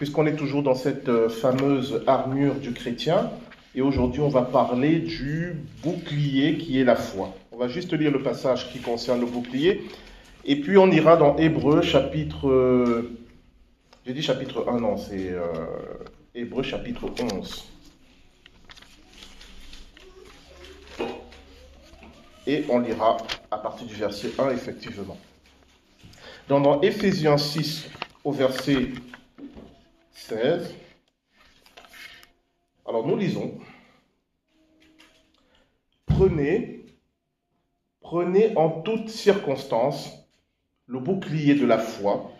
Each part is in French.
puisqu'on est toujours dans cette euh, fameuse armure du chrétien. Et aujourd'hui, on va parler du bouclier qui est la foi. On va juste lire le passage qui concerne le bouclier. Et puis on ira dans Hébreu chapitre... Euh, j'ai dit chapitre 1, non, c'est euh, Hébreu chapitre 11. Et on lira à partir du verset 1, effectivement. Dans, Éphésiens 6, au verset 16, alors nous lisons, prenez, prenez en toutes circonstances le bouclier de la foi,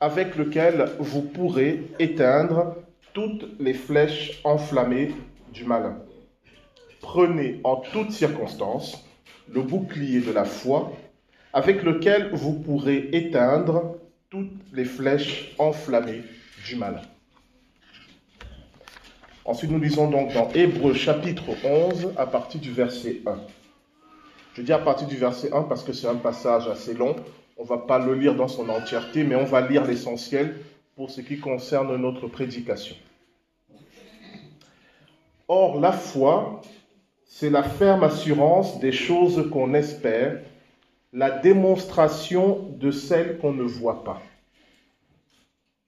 avec lequel vous pourrez éteindre toutes les flèches enflammées du malin. Prenez en toutes circonstances le bouclier de la foi, avec lequel vous pourrez éteindre toutes les flèches enflammées du malin. Ensuite, nous lisons donc dans Hébreu chapitre 11 à partir du verset 1. Je dis à partir du verset 1 parce que c'est un passage assez long. On ne va pas le lire dans son entièreté, mais on va lire l'essentiel pour ce qui concerne notre prédication. Or, la foi, c'est la ferme assurance des choses qu'on espère, la démonstration de celles qu'on ne voit pas.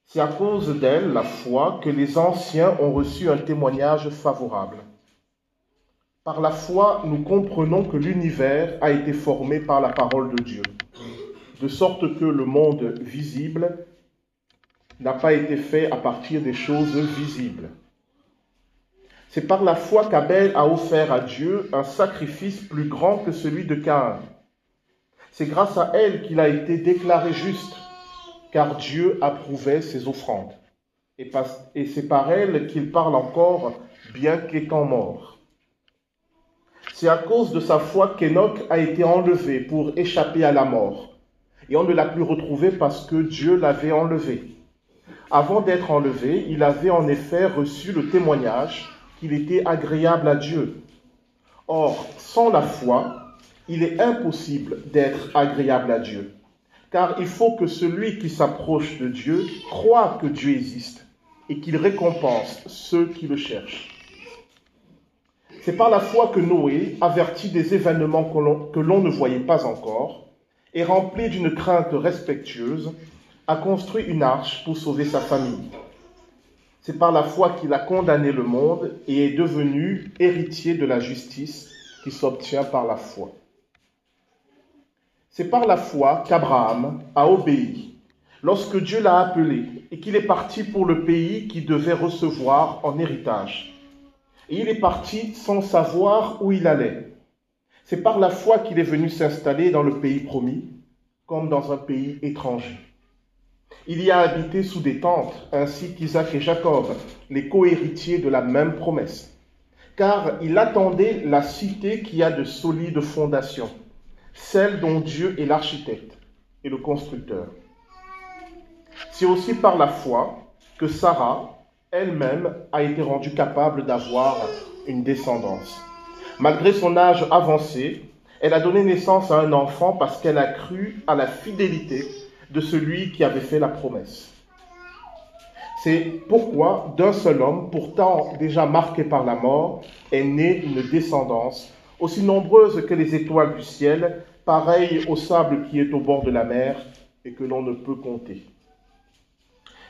C'est à cause d'elle, la foi, que les anciens ont reçu un témoignage favorable. Par la foi, nous comprenons que l'univers a été formé par la parole de Dieu, de sorte que le monde visible n'a pas été fait à partir des choses visibles. C'est par la foi qu'Abel a offert à Dieu un sacrifice plus grand que celui de Caïn. C'est grâce à elle qu'il a été déclaré juste car Dieu approuvait ses offrandes. Et, c'est par elle qu'il parle encore, bien qu'étant mort. C'est à cause de sa foi qu'Enoch a été enlevé pour échapper à la mort. Et on ne l'a plus retrouvé parce que Dieu l'avait enlevé. Avant d'être enlevé, il avait en effet reçu le témoignage qu'il était agréable à Dieu. Or, sans la foi, il est impossible d'être agréable à Dieu car il faut que celui qui s'approche de Dieu croit que Dieu existe et qu'il récompense ceux qui le cherchent. C'est par la foi que Noé, averti des événements que l'on ne voyait pas encore, et rempli d'une crainte respectueuse, a construit une arche pour sauver sa famille. C'est par la foi qu'il a condamné le monde et est devenu héritier de la justice qui s'obtient par la foi. C'est par la foi qu'Abraham a obéi lorsque Dieu l'a appelé et qu'il est parti pour le pays qu'il devait recevoir en héritage. Et il est parti sans savoir où il allait. C'est par la foi qu'il est venu s'installer dans le pays promis, comme dans un pays étranger. Il y a habité sous des tentes, ainsi qu'Isaac et Jacob, les cohéritiers de la même promesse. Car il attendait la cité qui a de solides fondations celle dont Dieu est l'architecte et le constructeur. C'est aussi par la foi que Sarah elle-même a été rendue capable d'avoir une descendance. Malgré son âge avancé, elle a donné naissance à un enfant parce qu'elle a cru à la fidélité de celui qui avait fait la promesse. C'est pourquoi d'un seul homme, pourtant déjà marqué par la mort, est née une descendance aussi nombreuse que les étoiles du ciel, pareille au sable qui est au bord de la mer et que l'on ne peut compter.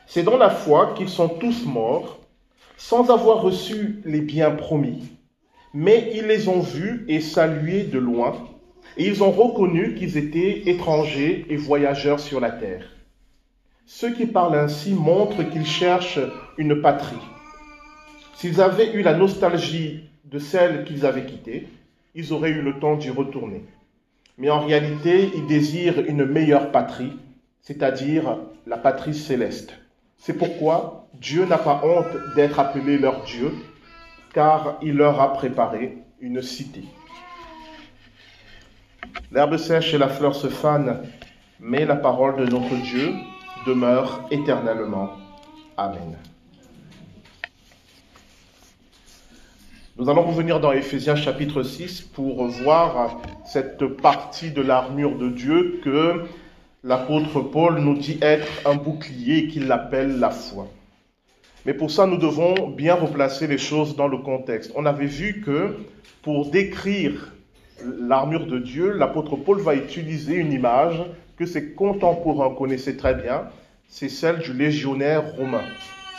C'est dans la foi qu'ils sont tous morts, sans avoir reçu les biens promis, mais ils les ont vus et salués de loin, et ils ont reconnu qu'ils étaient étrangers et voyageurs sur la terre. Ceux qui parlent ainsi montrent qu'ils cherchent une patrie. S'ils avaient eu la nostalgie de celle qu'ils avaient quittée, ils auraient eu le temps d'y retourner. Mais en réalité, ils désirent une meilleure patrie, c'est-à-dire la patrie céleste. C'est pourquoi Dieu n'a pas honte d'être appelé leur Dieu, car il leur a préparé une cité. L'herbe sèche et la fleur se fanent, mais la parole de notre Dieu demeure éternellement. Amen. Nous allons revenir dans Éphésiens chapitre 6 pour voir cette partie de l'armure de Dieu que l'apôtre Paul nous dit être un bouclier qu'il appelle la foi. Mais pour ça, nous devons bien replacer les choses dans le contexte. On avait vu que pour décrire l'armure de Dieu, l'apôtre Paul va utiliser une image que ses contemporains connaissaient très bien, c'est celle du légionnaire romain.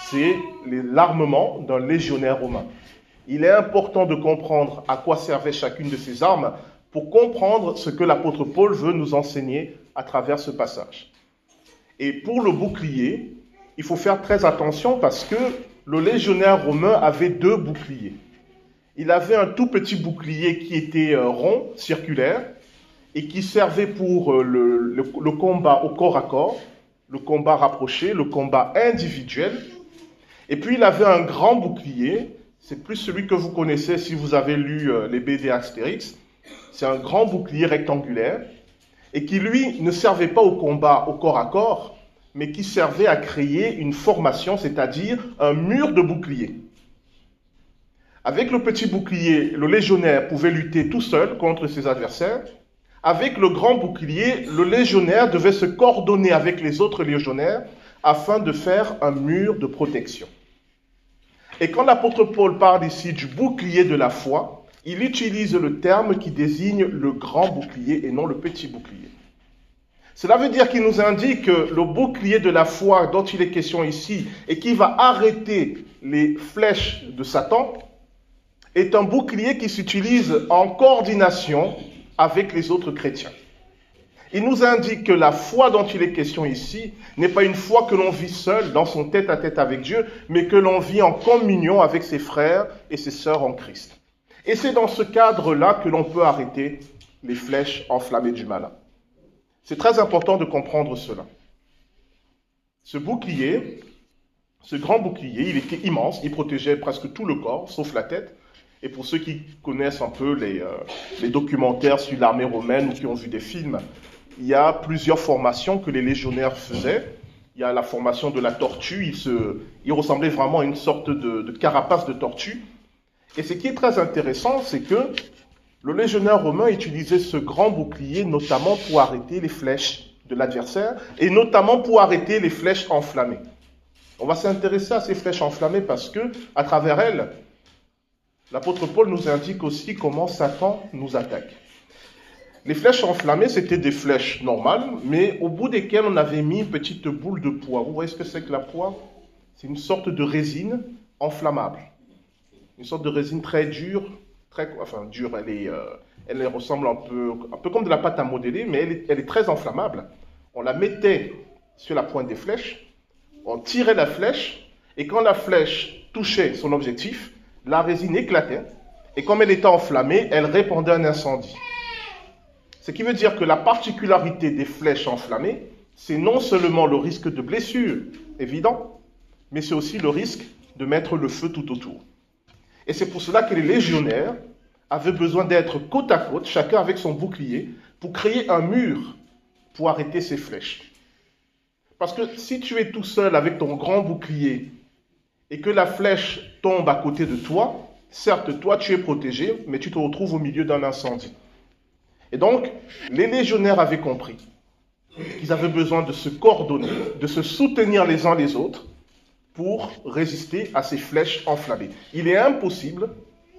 C'est l'armement d'un légionnaire romain. Il est important de comprendre à quoi servait chacune de ces armes pour comprendre ce que l'apôtre Paul veut nous enseigner à travers ce passage. Et pour le bouclier, il faut faire très attention parce que le légionnaire romain avait deux boucliers. Il avait un tout petit bouclier qui était euh, rond, circulaire, et qui servait pour euh, le, combat au corps à corps, le combat rapproché, le combat individuel. Et puis il avait un grand bouclier, c'est plus celui que vous connaissez si vous avez lu euh, les BD Astérix. C'est un grand bouclier rectangulaire et qui lui ne servait pas au combat au corps à corps, mais qui servait à créer une formation, c'est-à-dire un mur de bouclier. Avec le petit bouclier, le légionnaire pouvait lutter tout seul contre ses adversaires. Avec le grand bouclier, le légionnaire devait se coordonner avec les autres légionnaires afin de faire un mur de protection. Et quand l'apôtre Paul parle ici du bouclier de la foi, il utilise le terme qui désigne le grand bouclier et non le petit bouclier. Cela veut dire qu'il nous indique que le bouclier de la foi dont il est question ici et qui va arrêter les flèches de Satan est un bouclier qui s'utilise en coordination avec les autres chrétiens. Il nous indique que la foi dont il est question ici n'est pas une foi que l'on vit seul dans son tête à tête avec Dieu, mais que l'on vit en communion avec ses frères et ses sœurs en Christ. Et c'est dans ce cadre-là que l'on peut arrêter les flèches enflammées du malin. C'est très important de comprendre cela. Ce bouclier, ce grand bouclier, il était immense, il protégeait presque tout le corps, sauf la tête. Et pour ceux qui connaissent un peu les, euh, documentaires sur l'armée romaine ou qui ont vu des films, il y a plusieurs formations que les légionnaires faisaient. Il y a la formation de la tortue, il, se, il ressemblait vraiment à une sorte de carapace de tortue. Et ce qui est très intéressant, c'est que le légionnaire romain utilisait ce grand bouclier notamment pour arrêter les flèches de l'adversaire et notamment pour arrêter les flèches enflammées. On va s'intéresser à ces flèches enflammées parce que, à travers elles, L'apôtre Paul nous indique aussi comment Satan nous attaque. Les flèches enflammées, c'était des flèches normales, mais au bout desquelles on avait mis une petite boule de poids. Vous voyez ce que c'est que la poix? C'est une sorte de résine enflammable. Une sorte de résine très dure, très, enfin dure, elle, est, euh, elle ressemble un peu, un peu comme de la pâte à modeler, mais elle est, elle est très inflammable. On la mettait sur la pointe des flèches, on tirait la flèche, et quand la flèche touchait son objectif, la résine éclatait, et comme elle était enflammée, elle répandait un incendie. Ce qui veut dire que la particularité des flèches enflammées, c'est non seulement le risque de blessure, évident, mais c'est aussi le risque de mettre le feu tout autour. Et c'est pour cela que les légionnaires avaient besoin d'être côte à côte, chacun avec son bouclier, pour créer un mur pour arrêter ces flèches. Parce que si tu es tout seul avec ton grand bouclier et que la flèche tombe à côté de toi, certes, toi tu es protégé, mais tu te retrouves au milieu d'un incendie. Et donc, les légionnaires avaient compris qu'ils avaient besoin de se coordonner, de se soutenir les uns les autres pour résister à ces flèches enflammées. Il est impossible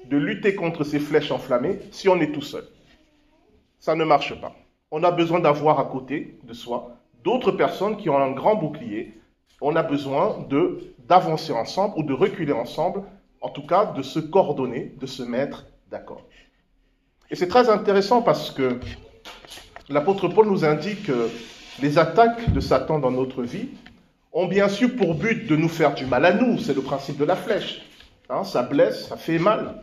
de lutter contre ces flèches enflammées si on est tout seul. Ça ne marche pas. On a besoin d'avoir à côté de soi d'autres personnes qui ont un grand bouclier. On a besoin d'avancer ensemble ou de reculer ensemble, en tout cas de se coordonner, de se mettre d'accord. Et c'est très intéressant parce que l'apôtre Paul nous indique que les attaques de Satan dans notre vie ont bien sûr pour but de nous faire du mal à nous, c'est le principe de la flèche. Hein, ça blesse, ça fait mal,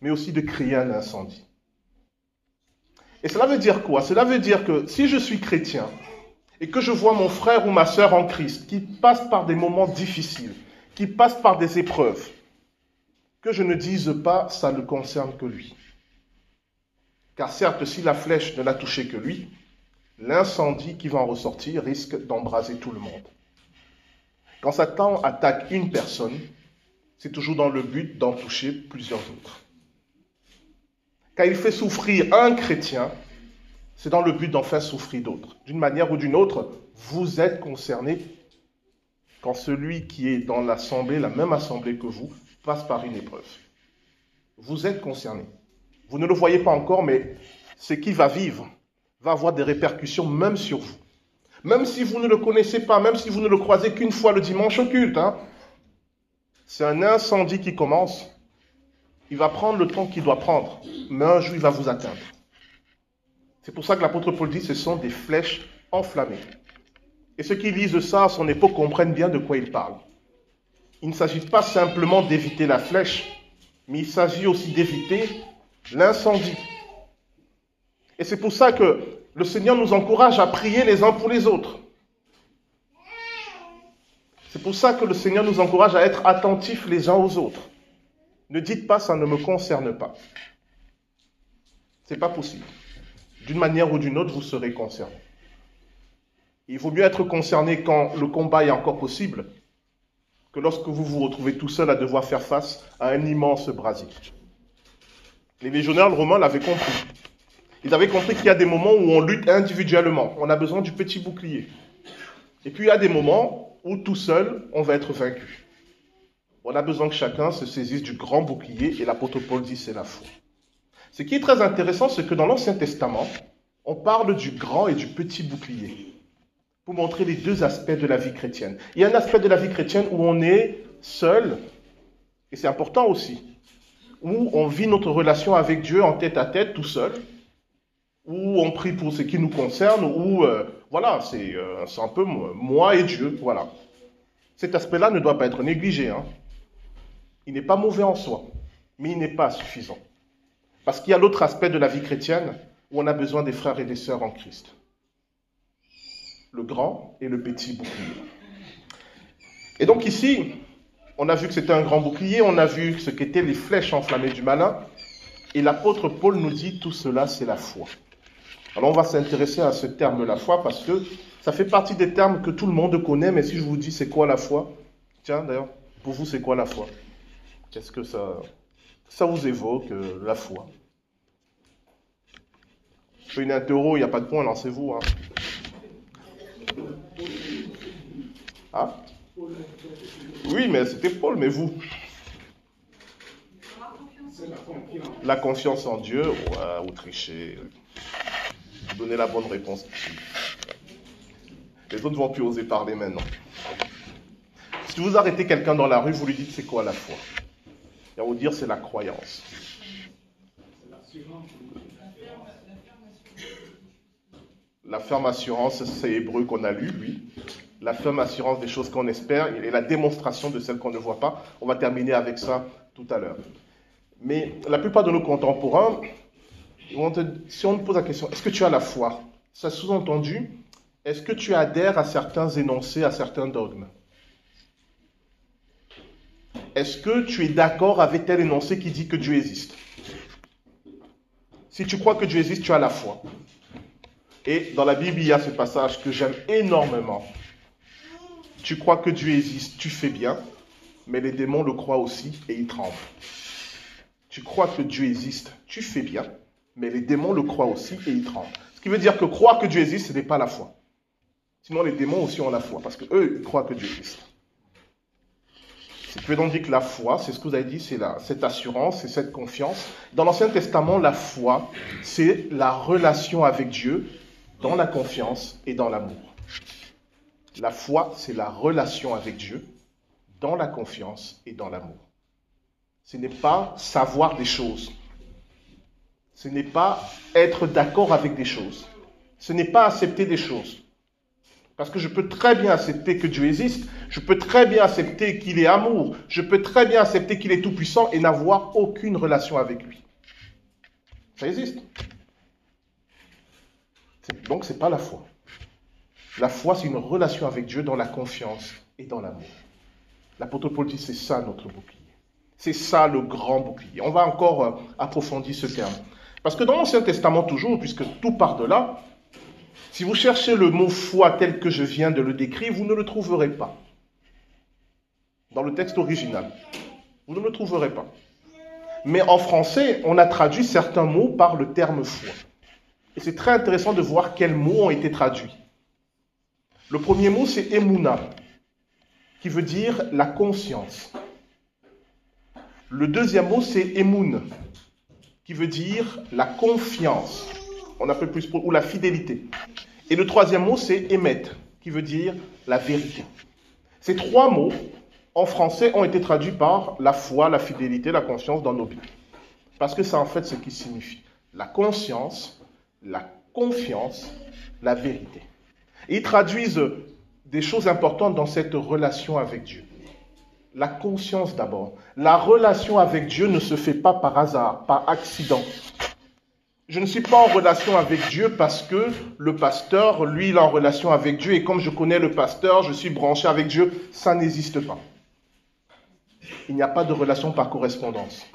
mais aussi de créer un incendie. Et cela veut dire quoi? Cela veut dire que si je suis chrétien, et que je vois mon frère ou ma sœur en Christ qui passe par des moments difficiles, qui passe par des épreuves, que je ne dise pas ça ne concerne que lui. Car certes, si la flèche ne l'a touché que lui, l'incendie qui va en ressortir risque d'embraser tout le monde. Quand Satan attaque une personne, c'est toujours dans le but d'en toucher plusieurs autres. Quand il fait souffrir un chrétien, c'est dans le but d'en faire souffrir d'autres. D'une manière ou d'une autre, vous êtes concerné quand celui qui est dans l'assemblée, la même assemblée que vous, passe par une épreuve. Vous êtes concerné. Vous ne le voyez pas encore, mais ce qui va vivre va avoir des répercussions même sur vous. Même si vous ne le connaissez pas, même si vous ne le croisez qu'une fois le dimanche au culte, hein. c'est un incendie qui commence. Il va prendre le temps qu'il doit prendre, mais un jour il va vous atteindre. C'est pour ça que l'apôtre Paul dit ce sont des flèches enflammées. Et ceux qui lisent ça à son époque comprennent bien de quoi il parle. Il ne s'agit pas simplement d'éviter la flèche, mais il s'agit aussi d'éviter l'incendie. Et c'est pour ça que le Seigneur nous encourage à prier les uns pour les autres. C'est pour ça que le Seigneur nous encourage à être attentifs les uns aux autres. Ne dites pas ça ne me concerne pas. Ce n'est pas possible. D'une manière ou d'une autre, vous serez concerné. Il vaut mieux être concerné quand le combat est encore possible que lorsque vous vous retrouvez tout seul à devoir faire face à un immense brasier. Les légionnaires romains l'avaient compris. Ils avaient compris qu'il y a des moments où on lutte individuellement. On a besoin du petit bouclier. Et puis il y a des moments où tout seul, on va être vaincu. On a besoin que chacun se saisisse du grand bouclier et l'apôtre Paul dit c'est la foi. Ce qui est très intéressant, c'est que dans l'Ancien Testament, on parle du grand et du petit bouclier pour montrer les deux aspects de la vie chrétienne. Il y a un aspect de la vie chrétienne où on est seul, et c'est important aussi, où on vit notre relation avec Dieu en tête à tête, tout seul, où on prie pour ce qui nous concerne, où, euh, voilà, euh, c'est un peu moi et Dieu, voilà. Cet aspect-là ne doit pas être négligé. Hein. Il n'est pas mauvais en soi, mais il n'est pas suffisant. Parce qu'il y a l'autre aspect de la vie chrétienne où on a besoin des frères et des sœurs en Christ. Le grand et le petit bouclier. Et donc ici, on a vu que c'était un grand bouclier, on a vu ce qu'étaient les flèches enflammées du malin, et l'apôtre Paul nous dit tout cela, c'est la foi. Alors on va s'intéresser à ce terme la foi parce que ça fait partie des termes que tout le monde connaît, mais si je vous dis c'est quoi la foi, tiens d'ailleurs, pour vous c'est quoi la foi? Qu'est-ce que ça, ça vous évoque, euh, la foi? Je fais une interro, il n'y a pas de point, lancez-vous. Hein. Ah Oui, mais c'était Paul, mais vous La confiance en Dieu, ouais, ou tricher. Donnez la bonne réponse. Les autres vont plus oser parler maintenant. Si vous arrêtez quelqu'un dans la rue, vous lui dites c'est quoi la foi? Il va vous dire c'est la croyance. La ferme assurance, c'est hébreu qu'on a lu, oui. La ferme assurance des choses qu'on espère et la démonstration de celles qu'on ne voit pas. On va terminer avec ça tout à l'heure. Mais la plupart de nos contemporains, si on te pose la question, est-ce que tu as la foi? Ça sous-entendu, est-ce que tu adhères à certains énoncés, à certains dogmes? Est-ce que tu es d'accord avec tel énoncé qui dit que Dieu existe? Si tu crois que Dieu existe, tu as la foi. Et dans la Bible, il y a ce passage que j'aime énormément. Tu crois que Dieu existe, tu fais bien, mais les démons le croient aussi et ils tremblent. Tu crois que Dieu existe, tu fais bien, mais les démons le croient aussi et ils tremblent. Ce qui veut dire que croire que Dieu existe, ce n'est pas la foi. Sinon, les démons aussi ont la foi, parce qu'eux, ils croient que Dieu existe. C'est donc dire que la foi, c'est ce que vous avez dit, c'est cette assurance, c'est cette confiance. Dans l'Ancien Testament, la foi, c'est la relation avec Dieu dans la confiance et dans l'amour. La foi, c'est la relation avec Dieu dans la confiance et dans l'amour. Ce n'est pas savoir des choses. Ce n'est pas être d'accord avec des choses. Ce n'est pas accepter des choses. Parce que je peux très bien accepter que Dieu existe, je peux très bien accepter qu'il est amour, je peux très bien accepter qu'il est tout-puissant et n'avoir aucune relation avec lui. Ça existe. Donc ce n'est pas la foi. La foi, c'est une relation avec Dieu dans la confiance et dans l'amour. L'apôtre Paul dit, c'est ça notre bouclier. C'est ça le grand bouclier. On va encore euh, approfondir ce terme. Parce que dans l'Ancien Testament toujours, puisque tout part de là, si vous cherchez le mot foi tel que je viens de le décrire, vous ne le trouverez pas. Dans le texte original. Vous ne le trouverez pas. Mais en français, on a traduit certains mots par le terme foi. Et c'est très intéressant de voir quels mots ont été traduits. Le premier mot, c'est emuna. qui veut dire la conscience. Le deuxième mot, c'est emun, qui veut dire la confiance. On appelle plus ou la fidélité. Et le troisième mot, c'est émet, qui veut dire la vérité. Ces trois mots, en français, ont été traduits par la foi, la fidélité, la conscience dans nos Bibles. Parce que c'est en fait ce qui signifie la conscience, la confiance, la vérité. Ils traduisent des choses importantes dans cette relation avec Dieu. La conscience d'abord. La relation avec Dieu ne se fait pas par hasard, par accident. Je ne suis pas en relation avec Dieu parce que le pasteur, lui, il est en relation avec Dieu et comme je connais le pasteur, je suis branché avec Dieu. Ça n'existe pas. Il n'y a pas de relation par correspondance.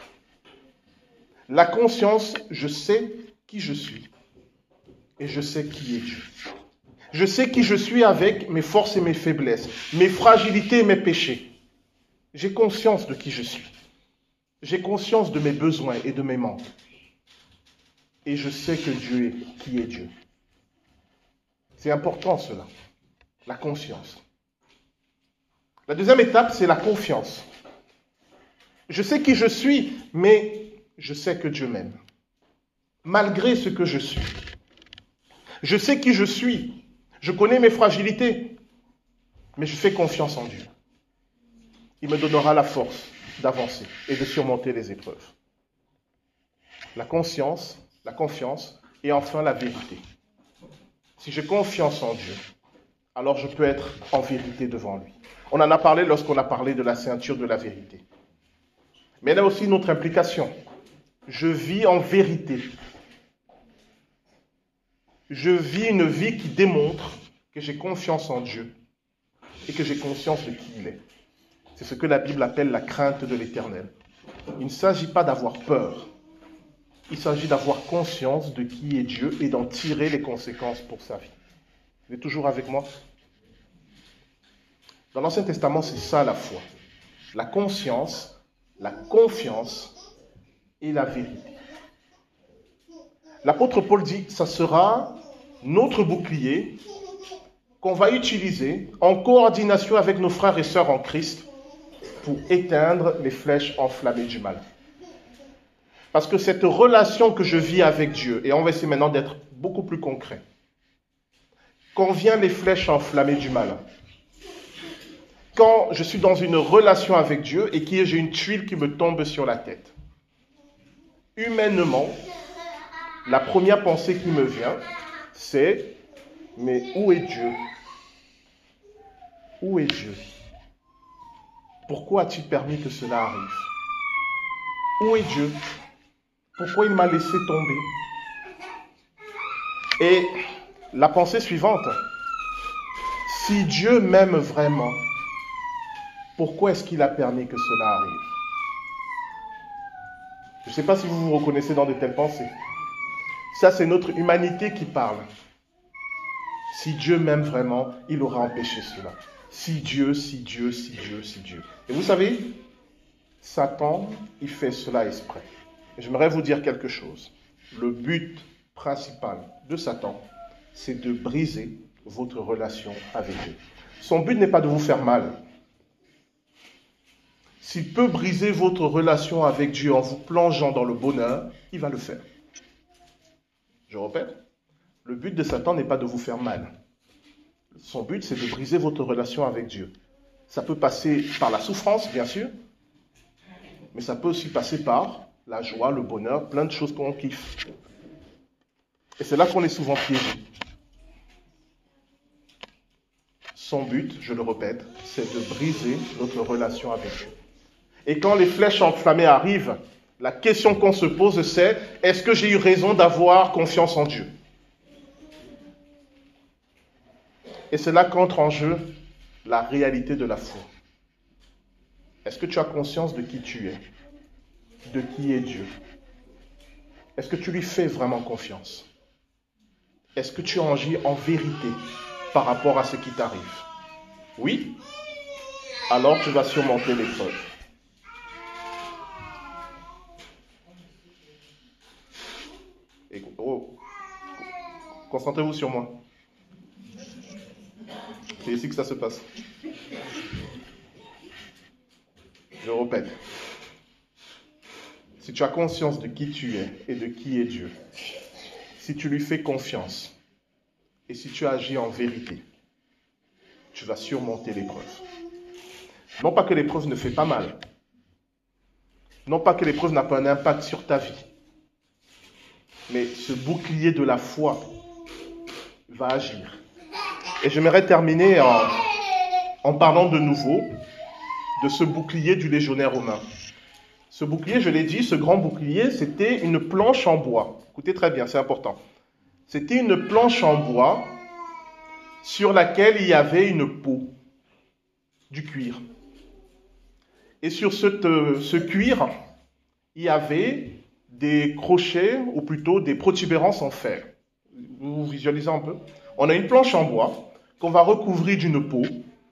La conscience, je sais qui je suis et je sais qui est Dieu. Je sais qui je suis avec mes forces et mes faiblesses, mes fragilités et mes péchés. J'ai conscience de qui je suis. J'ai conscience de mes besoins et de mes manques. Et je sais que Dieu est qui est Dieu. C'est important cela, la conscience. La deuxième étape, c'est la confiance. Je sais qui je suis, mais je sais que Dieu m'aime. Malgré ce que je suis. Je sais qui je suis. Je connais mes fragilités. Mais je fais confiance en Dieu. Il me donnera la force d'avancer et de surmonter les épreuves. La conscience, la confiance et enfin la vérité. Si j'ai confiance en Dieu, alors je peux être en vérité devant lui. On en a parlé lorsqu'on a parlé de la ceinture de la vérité. Mais a aussi une autre implication. Je vis en vérité. Je vis une vie qui démontre que j'ai confiance en Dieu et que j'ai conscience de qui il est. C'est ce que la Bible appelle la crainte de l'éternel. Il ne s'agit pas d'avoir peur. Il s'agit d'avoir conscience de qui est Dieu et d'en tirer les conséquences pour sa vie. Vous êtes toujours avec moi? Dans l'Ancien Testament, c'est ça la foi. La conscience, la confiance et la vérité. L'apôtre Paul dit, ça sera notre bouclier qu'on va utiliser en coordination avec nos frères et sœurs en Christ pour éteindre les flèches enflammées du mal. Parce que cette relation que je vis avec Dieu, et on va essayer maintenant d'être beaucoup plus concret, quand viennent les flèches enflammées du mal, quand je suis dans une relation avec Dieu et que j'ai une tuile qui me tombe sur la tête, humainement, la première pensée qui me vient, c'est, mais où est Dieu? Où est Dieu? Pourquoi as-tu permis que cela arrive? Où est Dieu? Pourquoi il m'a laissé tomber? Et la pensée suivante, si Dieu m'aime vraiment, pourquoi est-ce qu'il a permis que cela arrive? Je ne sais pas si vous vous reconnaissez dans de telles pensées. Ça, c'est notre humanité qui parle. Si Dieu m'aime vraiment, il aura empêché cela. Si Dieu, si Dieu, si Dieu, si Dieu. Et vous savez, Satan, il fait cela exprès. J'aimerais vous dire quelque chose. Le but principal de Satan, c'est de briser votre relation avec Dieu. Son but n'est pas de vous faire mal. S'il peut briser votre relation avec Dieu en vous plongeant dans le bonheur, il va le faire. Je répète, le but de Satan n'est pas de vous faire mal. Son but, c'est de briser votre relation avec Dieu. Ça peut passer par la souffrance, bien sûr, mais ça peut aussi passer par la joie, le bonheur, plein de choses qu'on kiffe. Et c'est là qu'on est souvent piégé. Son but, je le répète, c'est de briser notre relation avec Dieu. Et quand les flèches enflammées arrivent, la question qu'on se pose, c'est est-ce que j'ai eu raison d'avoir confiance en Dieu? Et c'est là qu'entre en jeu la réalité de la foi. Est-ce que tu as conscience de qui tu es? De qui est Dieu? Est-ce que tu lui fais vraiment confiance? Est-ce que tu agis en vérité par rapport à ce qui t'arrive? Oui. Alors tu vas surmonter l'épreuve. Oh, concentrez-vous sur moi. C'est ici que ça se passe. Je répète. Si tu as conscience de qui tu es et de qui est Dieu, si tu lui fais confiance et si tu agis en vérité, tu vas surmonter l'épreuve. Non pas que l'épreuve ne fait pas mal, non pas que l'épreuve n'a pas un impact sur ta vie, mais ce bouclier de la foi va agir. Et j'aimerais terminer en, parlant de nouveau de ce bouclier du légionnaire romain. Ce bouclier, je l'ai dit, ce grand bouclier, c'était une planche en bois. Écoutez très bien, c'est important. C'était une planche en bois sur laquelle il y avait une peau, du cuir. Et sur ce, ce cuir, il y avait des crochets, ou plutôt des protubérances en fer. Vous visualisez un peu? On a une planche en bois qu'on va recouvrir d'une peau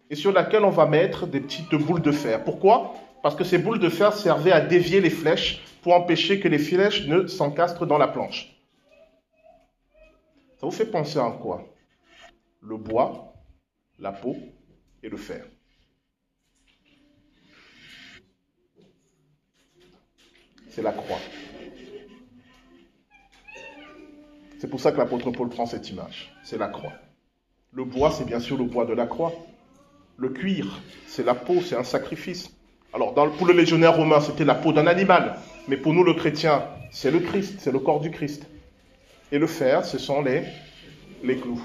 et sur laquelle on va mettre des petites boules de fer. Pourquoi? Parce que ces boules de fer servaient à dévier les flèches pour empêcher que les flèches ne s'encastrent dans la planche. Ça vous fait penser à quoi? Le bois, la peau et le fer. C'est la croix. C'est pour ça que l'apôtre Paul prend cette image. C'est la croix. Le bois, c'est bien sûr le bois de la croix. Le cuir, c'est la peau, c'est un sacrifice. Alors, pour le légionnaire romain, c'était la peau d'un animal. Mais pour nous, le chrétien, c'est le Christ, c'est le corps du Christ. Et le fer, ce sont les, les clous.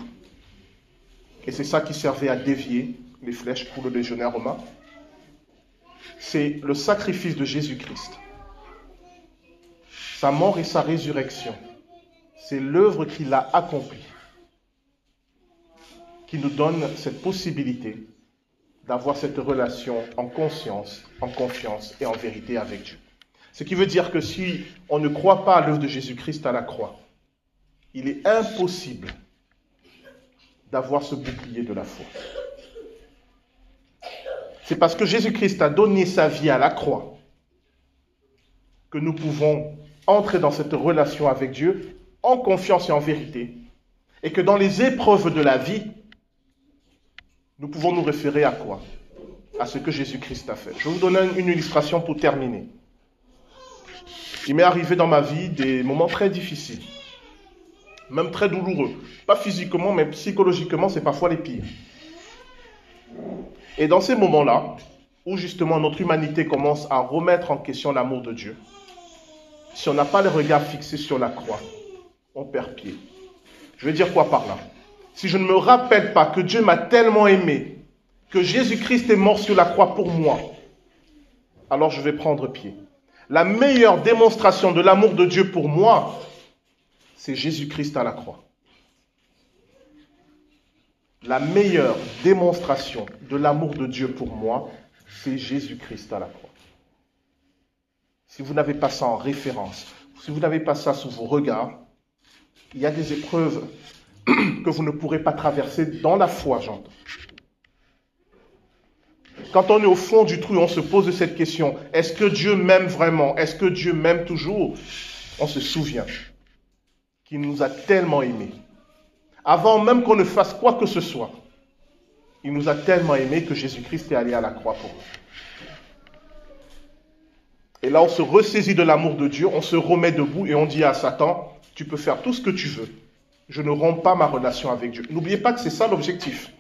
Et c'est ça qui servait à dévier les flèches pour le légionnaire romain. C'est le sacrifice de Jésus-Christ. Sa mort et sa résurrection. C'est l'œuvre qu'il a accomplie qui nous donne cette possibilité d'avoir cette relation en conscience, en confiance et en vérité avec Dieu. Ce qui veut dire que si on ne croit pas à l'œuvre de Jésus-Christ à la croix, il est impossible d'avoir ce bouclier de la foi. C'est parce que Jésus-Christ a donné sa vie à la croix que nous pouvons entrer dans cette relation avec Dieu en confiance et en vérité. Et que dans les épreuves de la vie, nous pouvons nous référer à quoi? À ce que Jésus-Christ a fait. Je vais vous donner une illustration pour terminer. Il m'est arrivé dans ma vie des moments très difficiles, même très douloureux. Pas physiquement, mais psychologiquement, c'est parfois les pires. Et dans ces moments-là, où justement notre humanité commence à remettre en question l'amour de Dieu, si on n'a pas le regard fixé sur la croix, on perd pied. Je veux dire quoi par là? Si je ne me rappelle pas que Dieu m'a tellement aimé, que Jésus-Christ est mort sur la croix pour moi, alors je vais prendre pied. La meilleure démonstration de l'amour de Dieu pour moi, c'est Jésus-Christ à la croix. La meilleure démonstration de l'amour de Dieu pour moi, c'est Jésus-Christ à la croix. Si vous n'avez pas ça en référence, si vous n'avez pas ça sous vos regards, il y a des épreuves que vous ne pourrez pas traverser dans la foi, j'entends. Quand on est au fond du trou, on se pose cette question, est-ce que Dieu m'aime vraiment? Est-ce que Dieu m'aime toujours? On se souvient qu'il nous a tellement aimés. Avant même qu'on ne fasse quoi que ce soit, il nous a tellement aimés que Jésus-Christ est allé à la croix pour nous. Et là, on se ressaisit de l'amour de Dieu, on se remet debout et on dit à Satan, tu peux faire tout ce que tu veux, je ne romps pas ma relation avec Dieu. N'oubliez pas que c'est ça l'objectif.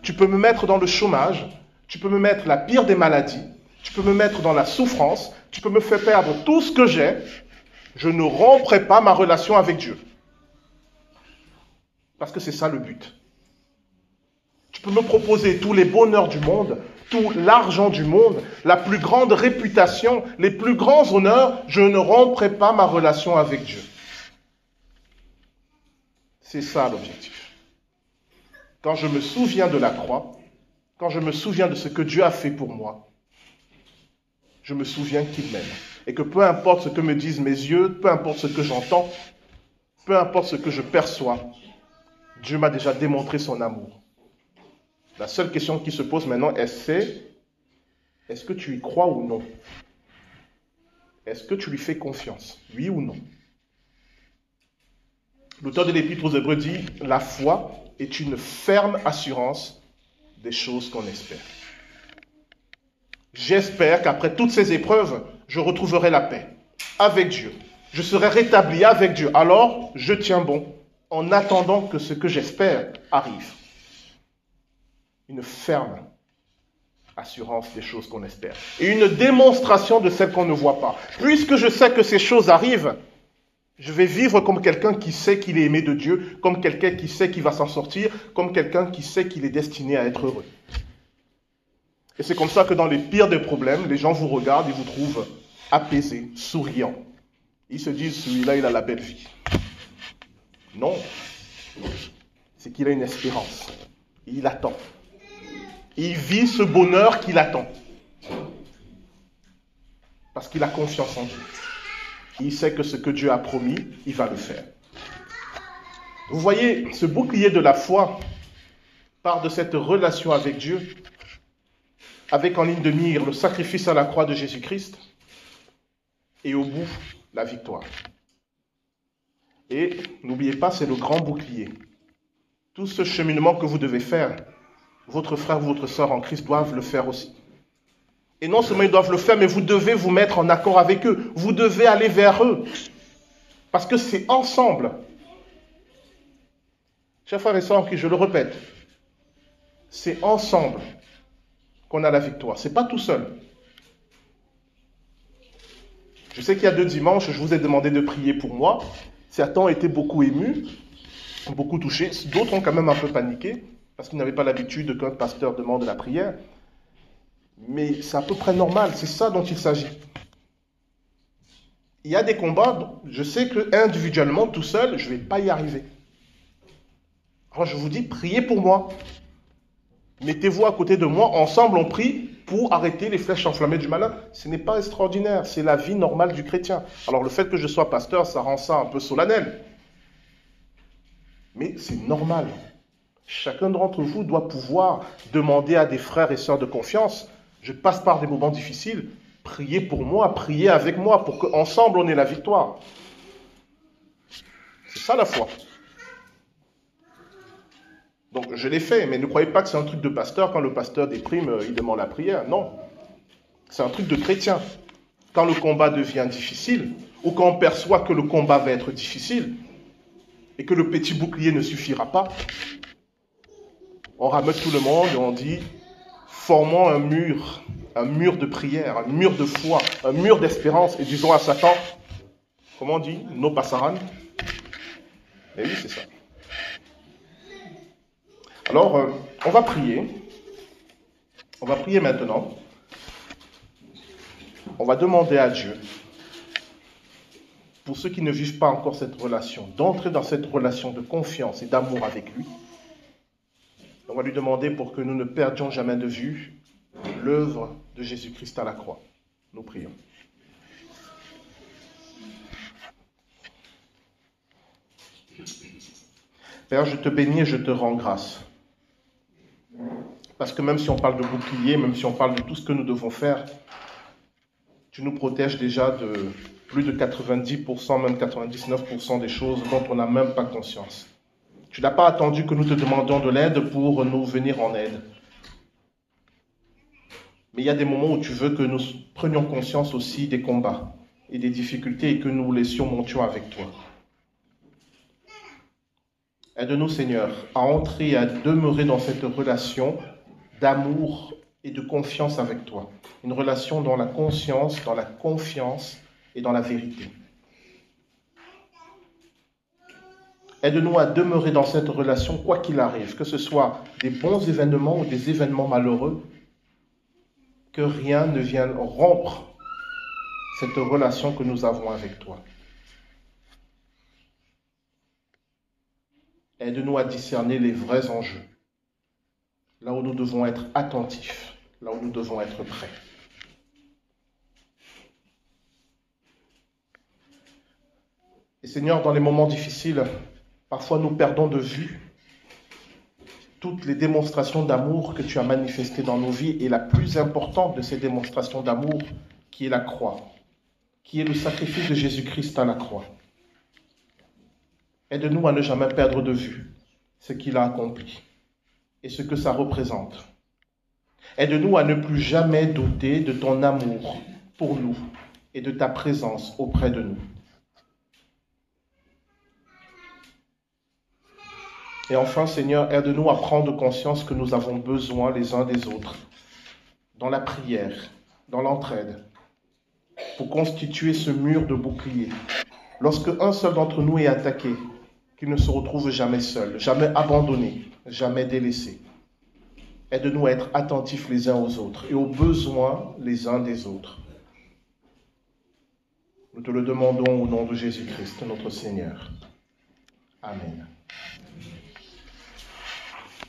Tu peux me mettre dans le chômage, tu peux me mettre la pire des maladies, tu peux me mettre dans la souffrance, tu peux me faire perdre tout ce que j'ai, je ne romprai pas ma relation avec Dieu. Parce que c'est ça le but. Tu peux me proposer tous les bonheurs du monde, tout l'argent du monde, la plus grande réputation, les plus grands honneurs, je ne romprai pas ma relation avec Dieu. C'est ça l'objectif. Quand je me souviens de la croix, quand je me souviens de ce que Dieu a fait pour moi, je me souviens qu'il m'aime. Et que peu importe ce que me disent mes yeux, peu importe ce que j'entends, peu importe ce que je perçois, Dieu m'a déjà démontré son amour. La seule question qui se pose maintenant, c'est est-ce que tu y crois ou non? Est-ce que tu lui fais confiance? Oui ou non? L'auteur de l'Épître aux Hébreux dit La foi est une ferme assurance des choses qu'on espère. J'espère qu'après toutes ces épreuves, je retrouverai la paix avec Dieu. Je serai rétabli avec Dieu. Alors, je tiens bon en attendant que ce que j'espère arrive. Une ferme assurance des choses qu'on espère. Et une démonstration de celles qu'on ne voit pas. Puisque je sais que ces choses arrivent, je vais vivre comme quelqu'un qui sait qu'il est aimé de Dieu, comme quelqu'un qui sait qu'il va s'en sortir, comme quelqu'un qui sait qu'il est destiné à être heureux. Et c'est comme ça que dans les pires des problèmes, les gens vous regardent et vous trouvent apaisé, souriant. Ils se disent, celui-là, il a la belle vie. Non. C'est qu'il a une espérance. Il attend. Il vit ce bonheur qu'il attend. Parce qu'il a confiance en Dieu. Il sait que ce que Dieu a promis, il va le faire. Vous voyez, ce bouclier de la foi part de cette relation avec Dieu, avec en ligne de mire le sacrifice à la croix de Jésus-Christ, et au bout, la victoire. Et n'oubliez pas, c'est le grand bouclier. Tout ce cheminement que vous devez faire, votre frère ou votre soeur en Christ doivent le faire aussi. Et non seulement ils doivent le faire, mais vous devez vous mettre en accord avec eux. Vous devez aller vers eux. Parce que c'est ensemble. Chers frères et sœurs, je le répète, c'est ensemble qu'on a la victoire. Ce n'est pas tout seul. Je sais qu'il y a deux dimanches, je vous ai demandé de prier pour moi. Certains étaient beaucoup émus, beaucoup touchés. D'autres ont quand même un peu paniqué parce qu'ils n'avaient pas l'habitude qu'un pasteur demande la prière. Mais c'est à peu près normal, c'est ça dont il s'agit. Il y a des combats, je sais que individuellement, tout seul, je ne vais pas y arriver. Alors je vous dis, priez pour moi. Mettez-vous à côté de moi, ensemble on prie pour arrêter les flèches enflammées du malin. Ce n'est pas extraordinaire, c'est la vie normale du chrétien. Alors le fait que je sois pasteur, ça rend ça un peu solennel. Mais c'est normal. Chacun d'entre vous doit pouvoir demander à des frères et sœurs de confiance, je passe par des moments difficiles, priez pour moi, priez avec moi pour qu'ensemble on ait la victoire. C'est ça la foi. Donc je l'ai fait, mais ne croyez pas que c'est un truc de pasteur. Quand le pasteur déprime, euh, il demande la prière. Non. C'est un truc de chrétien. Quand le combat devient difficile, ou quand on perçoit que le combat va être difficile, et que le petit bouclier ne suffira pas, on ramène tout le monde et on dit, formons un mur, un mur de prière, un mur de foi, un mur d'espérance, et disons à Satan, comment on dit, no passaran Et oui, c'est ça. Alors, euh, on va prier. On va prier maintenant. On va demander à Dieu, pour ceux qui ne vivent pas encore cette relation, d'entrer dans cette relation de confiance et d'amour avec lui. On va lui demander pour que nous ne perdions jamais de vue l'œuvre de Jésus-Christ à la croix. Nous prions. Père, je te bénis et je te rends grâce. Parce que même si on parle de bouclier, même si on parle de tout ce que nous devons faire, tu nous protèges déjà de plus de 90%, même 99% des choses dont on n'a même pas conscience. Tu n'as pas attendu que nous te demandions de l'aide pour nous venir en aide. Mais il y a des moments où tu veux que nous prenions conscience aussi des combats et des difficultés et que nous les surmontions avec toi. Aide-nous, Seigneur, à entrer et à demeurer dans cette relation d'amour et de confiance avec toi. Une relation dans la conscience, dans la confiance et dans la vérité. Aide-nous à demeurer dans cette relation quoi qu'il arrive, que ce soit des bons événements ou des événements malheureux, que rien ne vienne rompre cette relation que nous avons avec toi. Aide-nous à discerner les vrais enjeux, là où nous devons être attentifs, là où nous devons être prêts. Et Seigneur, dans les moments difficiles, parfois nous perdons de vue toutes les démonstrations d'amour que tu as manifestées dans nos vies et la plus importante de ces démonstrations d'amour qui est la croix, qui est le sacrifice de Jésus-Christ à la croix. Aide-nous à ne jamais perdre de vue ce qu'il a accompli et ce que ça représente. Aide-nous à ne plus jamais douter de ton amour pour nous et de ta présence auprès de nous. Et enfin, Seigneur, aide-nous à prendre conscience que nous avons besoin les uns des autres, dans la prière, dans l'entraide, pour constituer ce mur de bouclier. Lorsque un seul d'entre nous est attaqué, qu'il ne se retrouve jamais seul, jamais abandonné, jamais délaissé. Aide-nous à être attentifs les uns aux autres et aux besoins les uns des autres. Nous te le demandons au nom de Jésus-Christ, notre Seigneur. Amen.